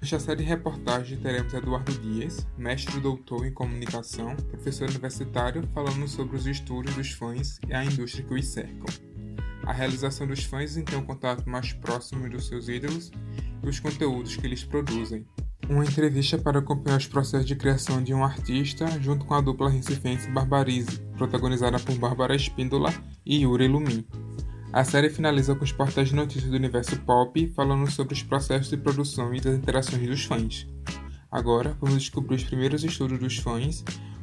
Nesta série de reportagem teremos Eduardo Dias, mestre doutor em comunicação, professor universitário, falando sobre os estudos dos fãs e a indústria que os cercam. A realização dos fãs em ter um contato mais próximo dos seus ídolos e os conteúdos que eles produzem. Uma entrevista para acompanhar os processos de criação de um artista junto com a dupla recifense Barbarize, protagonizada por Bárbara Espíndola e Yuri Lumin. A série finaliza com os portais de notícias do universo pop falando sobre os processos de produção e das interações dos fãs. Agora, vamos descobrir os primeiros estudos dos fãs,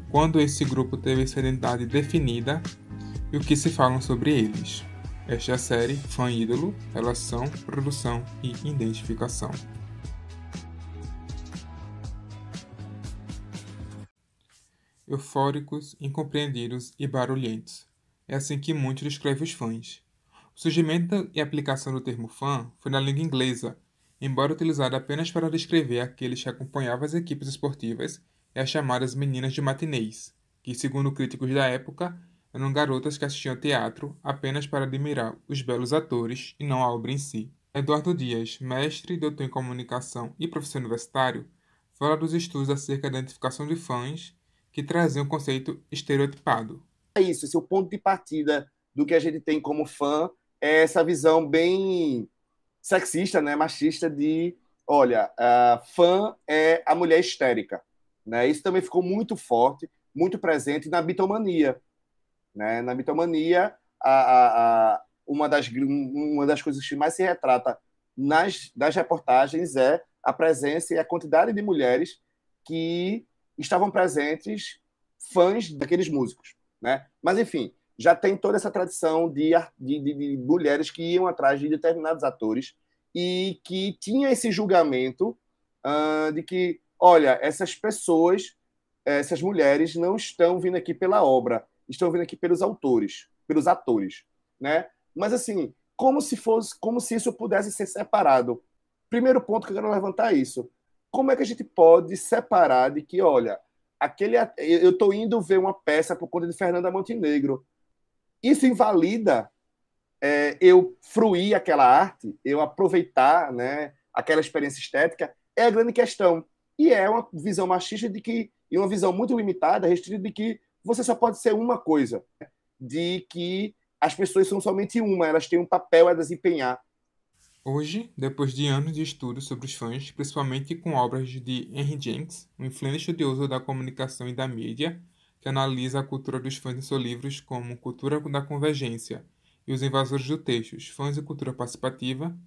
quando esse grupo teve sua identidade definida e o que se falam sobre eles. Esta é a série Fã Ídolo, Relação, Produção e Identificação. Eufóricos, incompreendidos e barulhentos. É assim que muitos descrevem os fãs. O surgimento e aplicação do termo fã foi na língua inglesa, embora utilizado apenas para descrever aqueles que acompanhavam as equipes esportivas e as chamadas meninas de matinês, que, segundo críticos da época, eram garotas que assistiam teatro apenas para admirar os belos atores e não a obra em si. Eduardo Dias, mestre e doutor em comunicação e professor universitário, fala dos estudos acerca da identificação de fãs que traziam um conceito estereotipado. É isso, esse é o ponto de partida do que a gente tem como fã é essa visão bem sexista, né, machista de, olha, a fã é a mulher histérica, né? Isso também ficou muito forte, muito presente na bitomania, né? Na bitomania, a, a, a, uma das uma das coisas que mais se retrata nas das reportagens é a presença e a quantidade de mulheres que estavam presentes fãs daqueles músicos, né? Mas enfim, já tem toda essa tradição de, de, de, de mulheres que iam atrás de determinados atores e que tinha esse julgamento uh, de que, olha, essas pessoas, essas mulheres não estão vindo aqui pela obra, estão vindo aqui pelos autores, pelos atores, né? Mas assim, como se fosse, como se isso pudesse ser separado. Primeiro ponto que eu quero levantar é isso. Como é que a gente pode separar de que, olha, aquele eu estou indo ver uma peça por conta de Fernanda Montenegro isso invalida é, eu fruir aquela arte, eu aproveitar né, aquela experiência estética, é a grande questão. E é uma visão machista de que, e uma visão muito limitada, restrita, de que você só pode ser uma coisa, de que as pessoas são somente uma, elas têm um papel a desempenhar. Hoje, depois de anos de estudo sobre os fãs, principalmente com obras de Henry Jenks, um influente estudioso da comunicação e da mídia, que analisa a cultura dos fãs em seus livros como Cultura da Convergência e Os Invasores do Texto, Fãs e Cultura Participativa,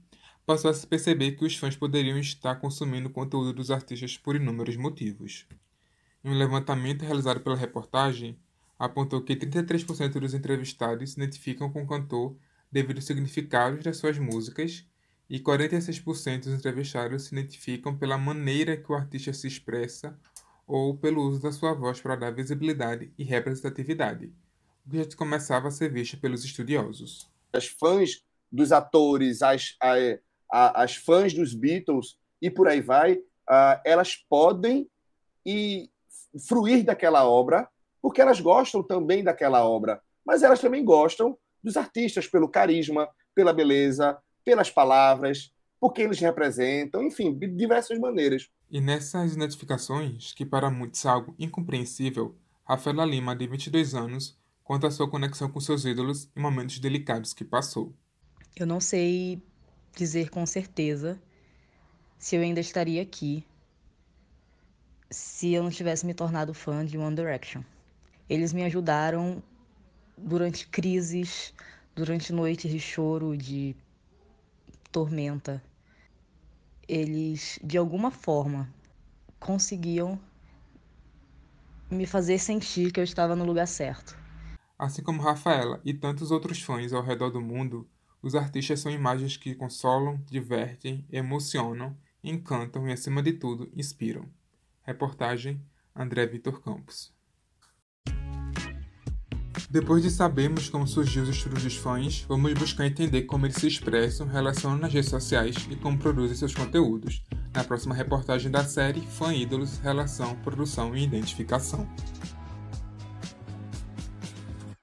passou a se perceber que os fãs poderiam estar consumindo conteúdo dos artistas por inúmeros motivos. Em um levantamento realizado pela reportagem, apontou que 33% dos entrevistados se identificam com o cantor devido aos significados das suas músicas e 46% dos entrevistados se identificam pela maneira que o artista se expressa ou pelo uso da sua voz para dar visibilidade e representatividade, o que já começava a ser visto pelos estudiosos. As fãs dos atores, as, as fãs dos Beatles e por aí vai, uh, elas podem e fruir daquela obra porque elas gostam também daquela obra, mas elas também gostam dos artistas pelo carisma, pela beleza, pelas palavras, porque eles representam, enfim, de diversas maneiras. E nessas notificações, que para muitos é algo incompreensível, Rafaela Lima, de 22 anos, conta a sua conexão com seus ídolos em momentos delicados que passou. Eu não sei dizer com certeza se eu ainda estaria aqui se eu não tivesse me tornado fã de One Direction. Eles me ajudaram durante crises, durante noites de choro, de tormenta eles de alguma forma conseguiam me fazer sentir que eu estava no lugar certo. Assim como Rafaela e tantos outros fãs ao redor do mundo, os artistas são imagens que consolam, divertem, emocionam, encantam e, acima de tudo, inspiram. Reportagem André Vitor Campos. Depois de sabermos como surgiu os estudos dos fãs, vamos buscar entender como eles se expressam, relacionam nas redes sociais e como produzem seus conteúdos, na próxima reportagem da série Fã Ídolos, Relação, Produção e Identificação.